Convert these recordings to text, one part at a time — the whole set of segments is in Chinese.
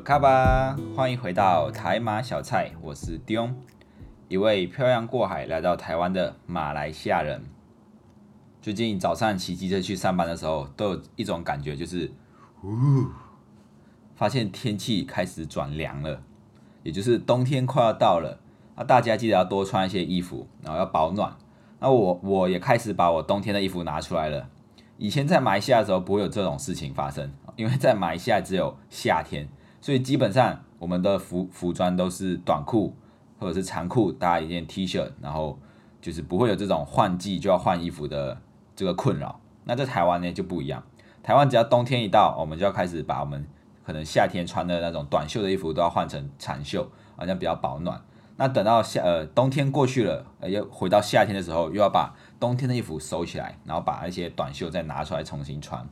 卡吧，欢迎回到台马小菜，我是 Dion，一位漂洋过海来到台湾的马来西亚人。最近早上骑机车去上班的时候，都有一种感觉，就是，呜，发现天气开始转凉了，也就是冬天快要到了。那大家记得要多穿一些衣服，然后要保暖。那我我也开始把我冬天的衣服拿出来了。以前在马来西亚的时候不会有这种事情发生，因为在马来西亚只有夏天，所以基本上我们的服服装都是短裤或者是长裤搭一件 T 恤，然后就是不会有这种换季就要换衣服的这个困扰。那在台湾呢就不一样，台湾只要冬天一到，我们就要开始把我们可能夏天穿的那种短袖的衣服都要换成长袖，好像比较保暖。那等到夏呃冬天过去了，呃又回到夏天的时候，又要把冬天的衣服收起来，然后把那些短袖再拿出来重新穿。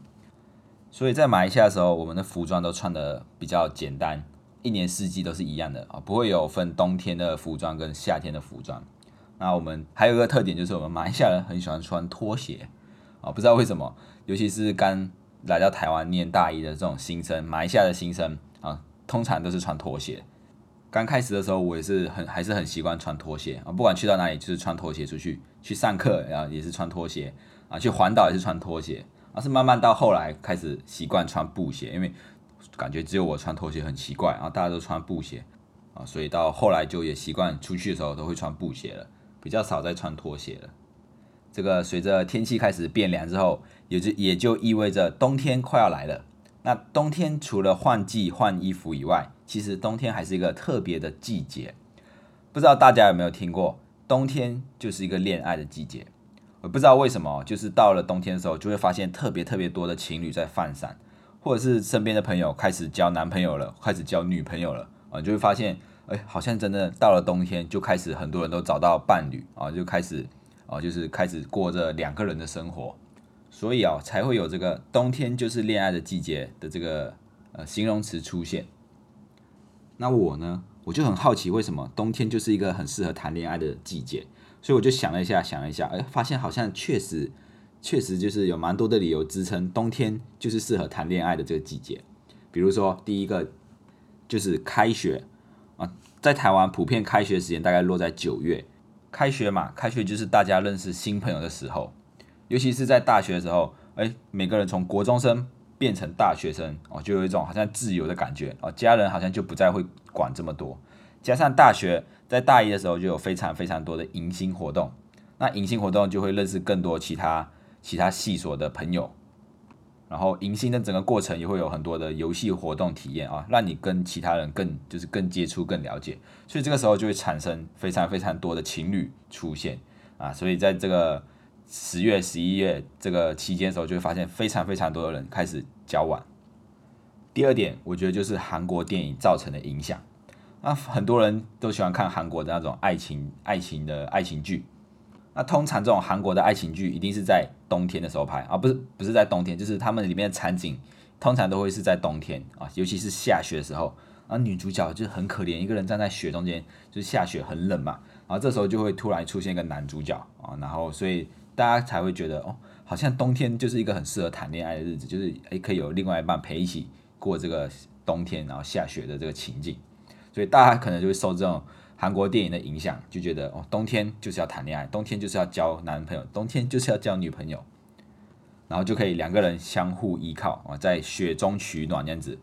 所以在马来西亚的时候，我们的服装都穿的比较简单，一年四季都是一样的啊，不会有分冬天的服装跟夏天的服装。那我们还有一个特点就是，我们马来西亚人很喜欢穿拖鞋啊，不知道为什么，尤其是刚来到台湾念大一的这种新生，马来西亚的新生啊，通常都是穿拖鞋。刚开始的时候，我也是很还是很习惯穿拖鞋啊，不管去到哪里就是穿拖鞋出去，去上课然后也是穿拖鞋啊，去环岛也是穿拖鞋，而是慢慢到后来开始习惯穿布鞋，因为感觉只有我穿拖鞋很奇怪，然后大家都穿布鞋啊，所以到后来就也习惯出去的时候都会穿布鞋了，比较少再穿拖鞋了。这个随着天气开始变凉之后，也就也就意味着冬天快要来了。那冬天除了换季换衣服以外，其实冬天还是一个特别的季节。不知道大家有没有听过，冬天就是一个恋爱的季节。我不知道为什么，就是到了冬天的时候，就会发现特别特别多的情侣在放闪，或者是身边的朋友开始交男朋友了，开始交女朋友了啊，就会发现，哎，好像真的到了冬天，就开始很多人都找到伴侣啊，就开始啊，就是开始过着两个人的生活。所以啊，才会有这个冬天就是恋爱的季节的这个呃形容词出现。那我呢，我就很好奇，为什么冬天就是一个很适合谈恋爱的季节？所以我就想了一下，想了一下，哎，发现好像确实，确实就是有蛮多的理由支撑冬天就是适合谈恋爱的这个季节。比如说，第一个就是开学啊，在台湾普遍开学时间大概落在九月，开学嘛，开学就是大家认识新朋友的时候。尤其是在大学的时候，哎，每个人从国中生变成大学生哦，就有一种好像自由的感觉哦，家人好像就不再会管这么多。加上大学在大一的时候就有非常非常多的迎新活动，那迎新活动就会认识更多其他其他系所的朋友，然后迎新的整个过程也会有很多的游戏活动体验啊，让你跟其他人更就是更接触、更了解，所以这个时候就会产生非常非常多的情侣出现啊，所以在这个。十月、十一月这个期间的时候，就会发现非常非常多的人开始交往。第二点，我觉得就是韩国电影造成的影响。那很多人都喜欢看韩国的那种爱情、爱情的爱情剧。那通常这种韩国的爱情剧一定是在冬天的时候拍啊，不是不是在冬天，就是他们里面的场景通常都会是在冬天啊，尤其是下雪的时候。啊，女主角就很可怜，一个人站在雪中间，就是下雪很冷嘛。然后这时候就会突然出现一个男主角啊，然后所以。大家才会觉得哦，好像冬天就是一个很适合谈恋爱的日子，就是诶可以有另外一半陪一起过这个冬天，然后下雪的这个情景，所以大家可能就会受这种韩国电影的影响，就觉得哦，冬天就是要谈恋爱，冬天就是要交男朋友，冬天就是要交女朋友，然后就可以两个人相互依靠啊，在雪中取暖这样子。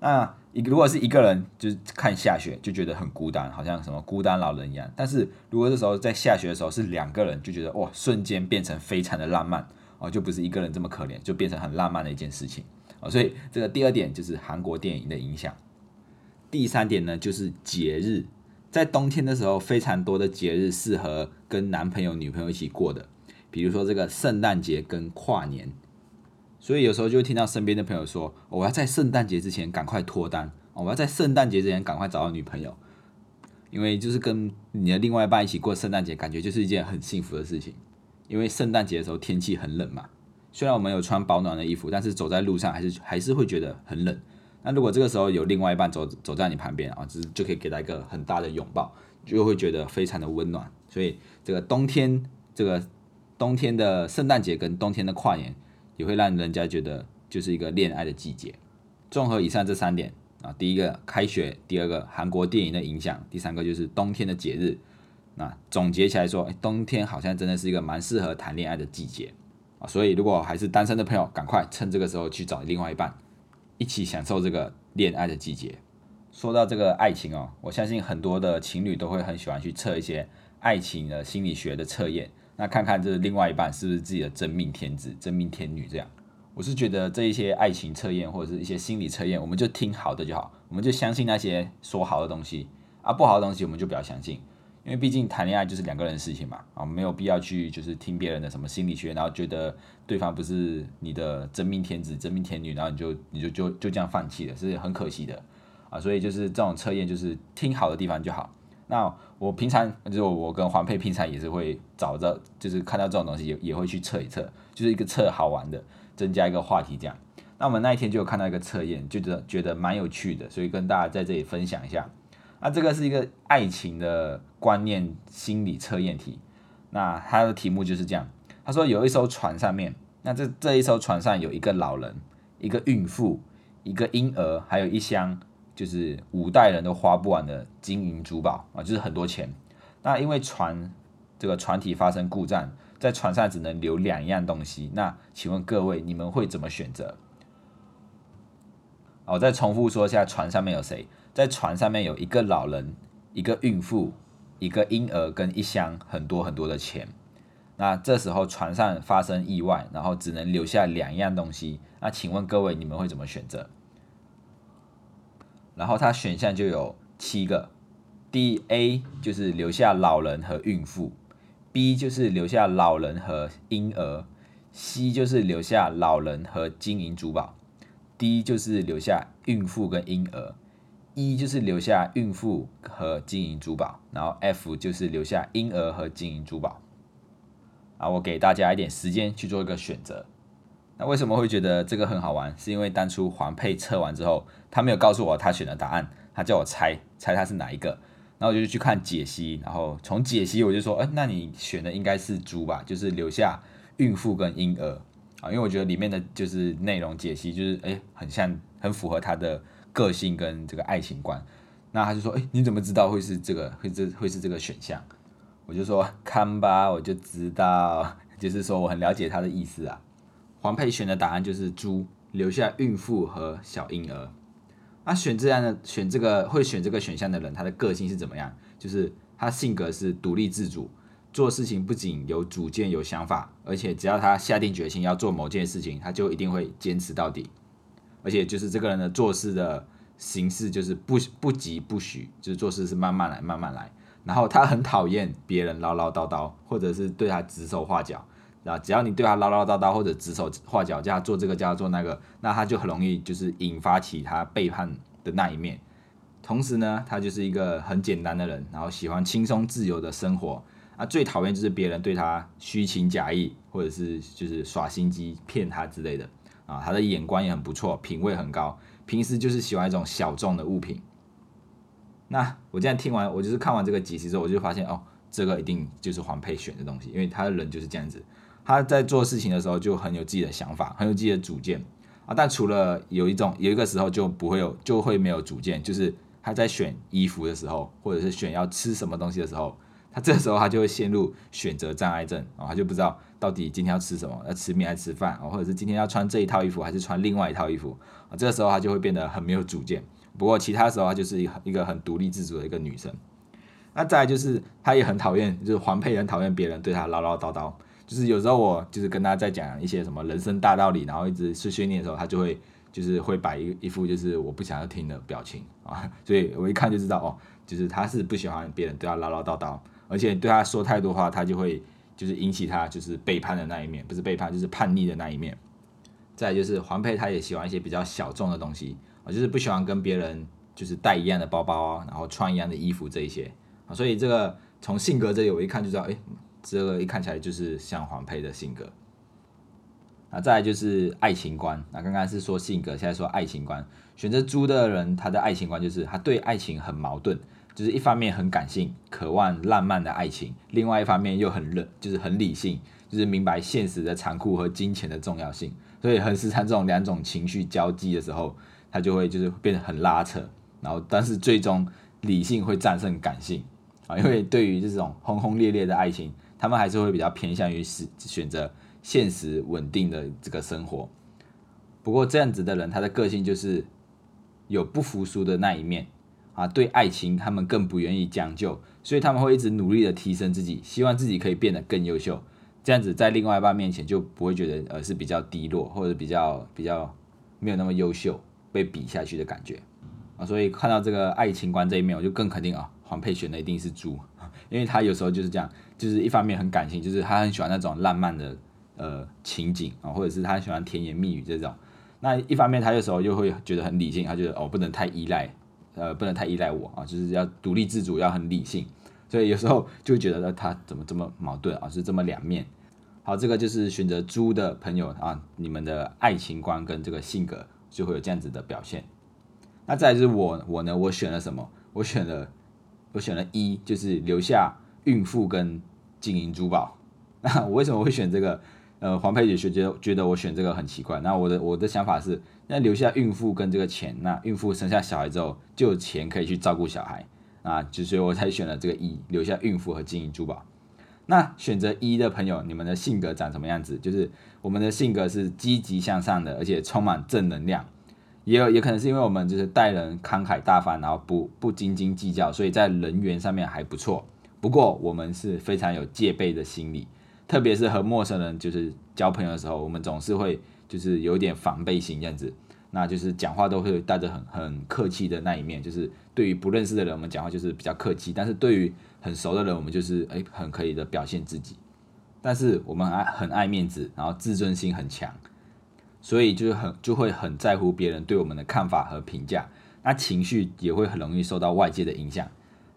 那一如果是一个人，就是看下雪就觉得很孤单，好像什么孤单老人一样。但是如果这时候在下雪的时候是两个人，就觉得哇，瞬间变成非常的浪漫哦，就不是一个人这么可怜，就变成很浪漫的一件事情哦。所以这个第二点就是韩国电影的影响。第三点呢，就是节日，在冬天的时候，非常多的节日适合跟男朋友、女朋友一起过的，比如说这个圣诞节跟跨年。所以有时候就会听到身边的朋友说：“我要在圣诞节之前赶快脱单，我要在圣诞节之前赶快找到女朋友，因为就是跟你的另外一半一起过圣诞节，感觉就是一件很幸福的事情。因为圣诞节的时候天气很冷嘛，虽然我们有穿保暖的衣服，但是走在路上还是还是会觉得很冷。那如果这个时候有另外一半走走在你旁边啊，就是就可以给他一个很大的拥抱，就会觉得非常的温暖。所以这个冬天，这个冬天的圣诞节跟冬天的跨年。也会让人家觉得就是一个恋爱的季节。综合以上这三点啊，第一个开学，第二个韩国电影的影响，第三个就是冬天的节日。那总结起来说，冬天好像真的是一个蛮适合谈恋爱的季节啊，所以如果还是单身的朋友，赶快趁这个时候去找另外一半，一起享受这个恋爱的季节。说到这个爱情哦，我相信很多的情侣都会很喜欢去测一些爱情的心理学的测验，那看看这另外一半是不是自己的真命天子、真命天女这样。我是觉得这一些爱情测验或者是一些心理测验，我们就听好的就好，我们就相信那些说好的东西啊，不好的东西我们就不要相信。因为毕竟谈恋爱就是两个人的事情嘛，啊，没有必要去就是听别人的什么心理学，然后觉得对方不是你的真命天子、真命天女，然后你就你就就就这样放弃了，是很可惜的啊。所以就是这种测验，就是听好的地方就好。那我平常就我跟黄佩平常也是会找着，就是看到这种东西也也会去测一测，就是一个测好玩的，增加一个话题这样。那我们那一天就有看到一个测验，就觉得觉得蛮有趣的，所以跟大家在这里分享一下。那这个是一个爱情的观念心理测验题，那它的题目就是这样。他说有一艘船上面，那这这一艘船上有一个老人、一个孕妇、一个婴儿，还有一箱就是五代人都花不完的金银珠宝啊，就是很多钱。那因为船这个船体发生故障，在船上只能留两样东西。那请问各位，你们会怎么选择？我再重复说一下，船上面有谁？在船上面有一个老人、一个孕妇、一个婴儿跟一箱很多很多的钱。那这时候船上发生意外，然后只能留下两样东西。那请问各位，你们会怎么选择？然后它选项就有七个：D A 就是留下老人和孕妇；B 就是留下老人和婴儿；C 就是留下老人和金银珠宝；D 就是留下孕妇跟婴儿。一就是留下孕妇和金银珠宝，然后 F 就是留下婴儿和金银珠宝。啊，我给大家一点时间去做一个选择。那为什么会觉得这个很好玩？是因为当初黄佩测完之后，他没有告诉我他选的答案，他叫我猜猜他是哪一个。然后我就去看解析，然后从解析我就说，哎，那你选的应该是猪吧？就是留下孕妇跟婴儿啊，因为我觉得里面的就是内容解析，就是哎，很像很符合他的。个性跟这个爱情观，那他就说：“哎，你怎么知道会是这个？会这会是这个选项？”我就说：“看吧，我就知道。”就是说我很了解他的意思啊。黄佩选的答案就是猪，留下孕妇和小婴儿。那选这样的选这个会选这个选项的人，他的个性是怎么样？就是他性格是独立自主，做事情不仅有主见有想法，而且只要他下定决心要做某件事情，他就一定会坚持到底。而且就是这个人的做事的形式，就是不不急不徐，就是做事是慢慢来，慢慢来。然后他很讨厌别人唠唠叨叨，或者是对他指手画脚。啊，只要你对他唠唠叨叨或者指手画脚，叫他做这个，叫他做那个，那他就很容易就是引发起他背叛的那一面。同时呢，他就是一个很简单的人，然后喜欢轻松自由的生活。啊，最讨厌就是别人对他虚情假意，或者是就是耍心机骗他之类的。啊，他的眼光也很不错，品味很高。平时就是喜欢一种小众的物品。那我这样听完，我就是看完这个解析之后，我就发现哦，这个一定就是黄佩选的东西，因为他的人就是这样子。他在做事情的时候就很有自己的想法，很有自己的主见啊。但除了有一种有一个时候就不会有，就会没有主见，就是他在选衣服的时候，或者是选要吃什么东西的时候。他这时候他就会陷入选择障碍症啊，他就不知道到底今天要吃什么，要吃面还是吃饭啊，或者是今天要穿这一套衣服还是穿另外一套衣服啊，这个时候他就会变得很没有主见。不过其他时候他就是一一个很独立自主的一个女生。那再就是他也很讨厌，就是黄佩很讨厌别人对他唠唠叨叨，就是有时候我就是跟他在讲一些什么人生大道理，然后一直是训练的时候，他就会就是会摆一一副就是我不想要听的表情啊，所以我一看就知道哦，就是他是不喜欢别人对他唠唠叨叨。而且对他说太多话，他就会就是引起他就是背叛的那一面，不是背叛就是叛逆的那一面。再就是黄佩，他也喜欢一些比较小众的东西啊，就是不喜欢跟别人就是带一样的包包啊，然后穿一样的衣服这一些啊。所以这个从性格这里我一看就知道，哎，这个一看起来就是像黄佩的性格。那再来就是爱情观，那刚刚是说性格，现在说爱情观。选择猪的人，他的爱情观就是他对爱情很矛盾。就是一方面很感性，渴望浪漫的爱情；另外一方面又很冷，就是很理性，就是明白现实的残酷和金钱的重要性。所以很时常这种两种情绪交际的时候，他就会就是变得很拉扯，然后但是最终理性会战胜感性啊，因为对于这种轰轰烈烈的爱情，他们还是会比较偏向于是选择现实稳定的这个生活。不过这样子的人，他的个性就是有不服输的那一面啊，对爱情他们更不愿意将就，所以他们会一直努力的提升自己，希望自己可以变得更优秀。这样子在另外一半面前就不会觉得呃是比较低落，或者比较比较没有那么优秀，被比下去的感觉啊。所以看到这个爱情观这一面，我就更肯定啊，黄佩选的一定是猪，因为他有时候就是这样，就是一方面很感性，就是他很喜欢那种浪漫的呃情景啊，或者是他喜欢甜言蜜语这种。那一方面他有时候又会觉得很理性，他觉得哦不能太依赖，呃不能太依赖我啊，就是要独立自主，要很理性。所以有时候就觉得他怎么这么矛盾啊，是这么两面。好，这个就是选择猪的朋友啊，你们的爱情观跟这个性格就会有这样子的表现。那再就是我，我呢，我选了什么？我选了，我选了一，就是留下孕妇跟金银珠宝。那我为什么会选这个？呃，黄佩姐学觉觉得我选这个很奇怪。那我的我的想法是，那留下孕妇跟这个钱，那孕妇生下小孩之后就有钱可以去照顾小孩啊，就所以我才选了这个一，留下孕妇和金银珠宝。那选择一的朋友，你们的性格长什么样子？就是我们的性格是积极向上的，而且充满正能量。也有也可能是因为我们就是待人慷慨大方，然后不不斤斤计较，所以在人缘上面还不错。不过我们是非常有戒备的心理，特别是和陌生人就是交朋友的时候，我们总是会就是有点防备心这样子。那就是讲话都会带着很很客气的那一面，就是对于不认识的人，我们讲话就是比较客气；但是对于很熟的人，我们就是哎，很可以的表现自己，但是我们爱很爱面子，然后自尊心很强，所以就是很就会很在乎别人对我们的看法和评价，那情绪也会很容易受到外界的影响。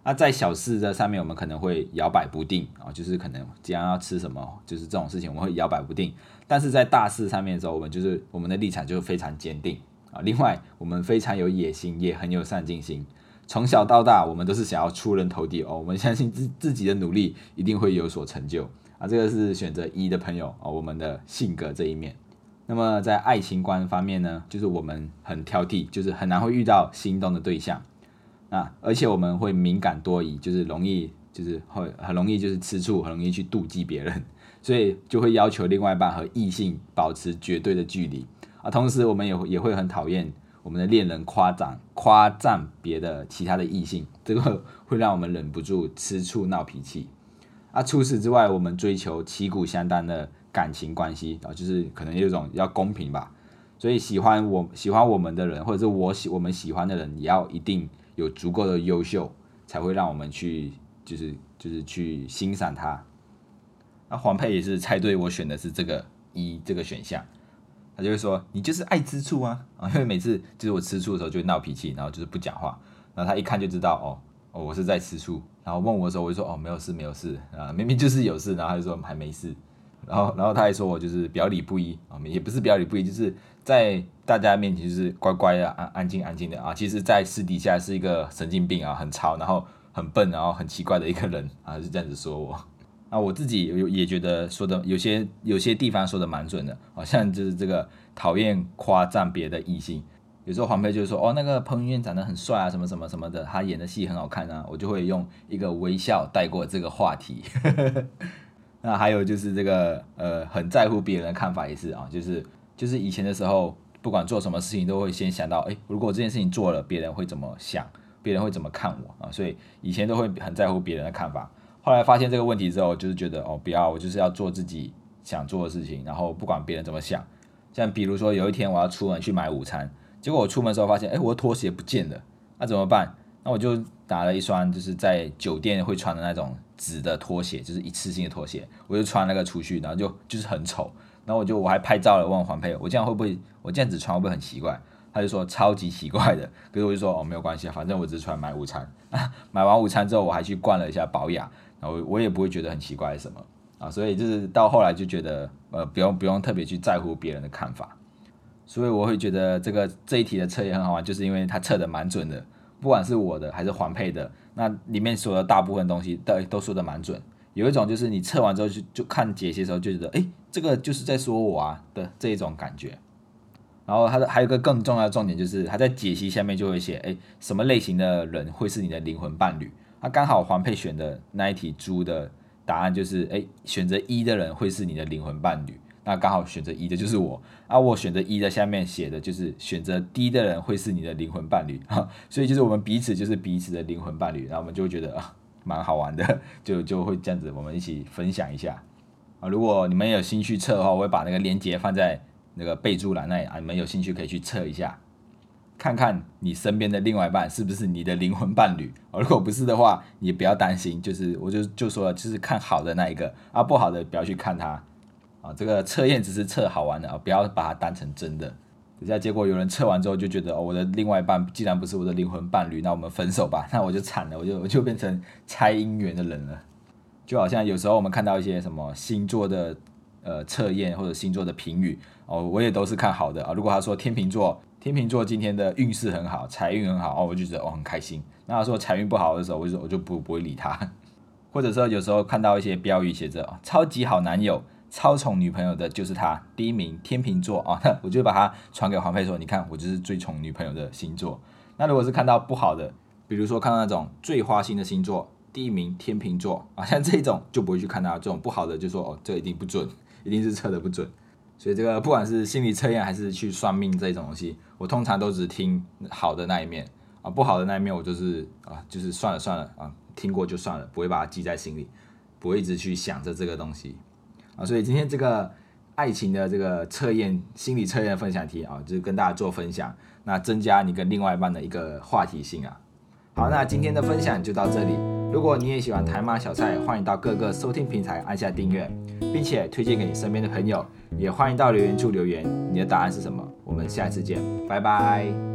那在小事的上面，我们可能会摇摆不定啊，就是可能今天要吃什么，就是这种事情我们会摇摆不定。但是在大事上面的时候，我们就是我们的立场就非常坚定啊。另外，我们非常有野心，也很有上进心。从小到大，我们都是想要出人头地哦。我们相信自自己的努力一定会有所成就啊。这个是选择一的朋友啊，我们的性格这一面。那么在爱情观方面呢，就是我们很挑剔，就是很难会遇到心动的对象啊。而且我们会敏感多疑，就是容易就是会很容易就是吃醋，很容易去妒忌别人，所以就会要求另外一半和异性保持绝对的距离啊。同时，我们也也会很讨厌。我们的恋人夸赞夸赞别的其他的异性，这个 会让我们忍不住吃醋闹脾气。啊，除此之外，我们追求旗鼓相当的感情关系啊，就是可能有一种要公平吧。所以喜欢我喜欢我们的人，或者是我喜我们喜欢的人，也要一定有足够的优秀，才会让我们去就是就是去欣赏他。那黄佩也是猜对，我选的是这个一这个选项。他就会说你就是爱吃醋啊啊！因为每次就是我吃醋的时候就会闹脾气，然后就是不讲话。然后他一看就知道哦哦，我是在吃醋。然后问我的时候，我就说哦没有事没有事啊，明明就是有事。然后他就说还没事。然后然后他还说我就是表里不一啊，也不是表里不一，就是在大家面前就是乖乖的安安静安静的啊，其实在私底下是一个神经病啊，很吵，然后很笨，然后很奇怪的一个人啊，是这样子说我。啊，我自己有也觉得说的有些有些地方说的蛮准的，好像就是这个讨厌夸赞别的异性。有时候黄佩就说哦，那个彭于晏长得很帅啊，什么什么什么的，他演的戏很好看啊，我就会用一个微笑带过这个话题。那还有就是这个呃，很在乎别人的看法也是啊，就是就是以前的时候，不管做什么事情都会先想到，哎，如果这件事情做了，别人会怎么想，别人会怎么看我啊，所以以前都会很在乎别人的看法。后来发现这个问题之后，就是觉得哦，不要，我就是要做自己想做的事情，然后不管别人怎么想。像比如说有一天我要出门去买午餐，结果我出门的时候发现，哎，我的拖鞋不见了，那怎么办？那我就拿了一双就是在酒店会穿的那种纸的拖鞋，就是一次性的拖鞋，我就穿那个出去，然后就就是很丑。然后我就我还拍照了，问黄佩，我这样会不会，我这样子穿会不会很奇怪？他就说超级奇怪的，可是我就说哦没有关系啊，反正我只是出来买午餐。买完午餐之后，我还去灌了一下保养。然后我也不会觉得很奇怪什么啊，所以就是到后来就觉得呃不用不用特别去在乎别人的看法，所以我会觉得这个这一题的测也很好玩，就是因为它测的蛮准的，不管是我的还是环配的，那里面说的大部分东西都都说的蛮准。有一种就是你测完之后就就看解析的时候就觉得哎这个就是在说我啊的这一种感觉。然后它的还有一个更重要的重点就是，它在解析下面就会写，哎，什么类型的人会是你的灵魂伴侣？那刚好黄佩选的那一题猪的答案就是，哎，选择一的人会是你的灵魂伴侣。那刚好选择一的就是我，啊，我选择一的下面写的就是选择 D 的人会是你的灵魂伴侣，哈，所以就是我们彼此就是彼此的灵魂伴侣，然后我们就会觉得啊，蛮好玩的，就就会这样子，我们一起分享一下。啊，如果你们有兴趣测的话，我会把那个链接放在。那个备注栏那里啊，你们有兴趣可以去测一下，看看你身边的另外一半是不是你的灵魂伴侣。如果不是的话，你不要担心，就是我就就说，就是看好的那一个啊，不好的不要去看它啊。这个测验只是测好玩的啊，不要把它当成真的。等下结果有人测完之后就觉得哦，我的另外一半既然不是我的灵魂伴侣，那我们分手吧，那我就惨了，我就我就变成猜姻缘的人了。就好像有时候我们看到一些什么星座的。呃，测验或者星座的评语哦，我也都是看好的啊。如果他说天秤座，天秤座今天的运势很好，财运很好哦，我就觉得哦很开心。那他说财运不好的时候，我就我就不不会理他。或者说有时候看到一些标语写着“超级好男友，超宠女朋友的就是他”，第一名天秤座啊，我就把它传给黄佩说：“你看，我就是最宠女朋友的星座。”那如果是看到不好的，比如说看到那种最花心的星座，第一名天秤座啊，像这种就不会去看他这种不好的，就说哦，这一定不准。一定是测的不准，所以这个不管是心理测验还是去算命这种东西，我通常都只听好的那一面啊，不好的那一面我就是啊，就是算了算了啊，听过就算了，不会把它记在心里，不会一直去想着这个东西啊。所以今天这个爱情的这个测验心理测验分享题啊，就是跟大家做分享，那增加你跟另外一半的一个话题性啊。好，那今天的分享就到这里。如果你也喜欢台马小菜，欢迎到各个收听平台按下订阅。并且推荐给你身边的朋友，也欢迎到留言处留言，你的答案是什么？我们下次见，拜拜。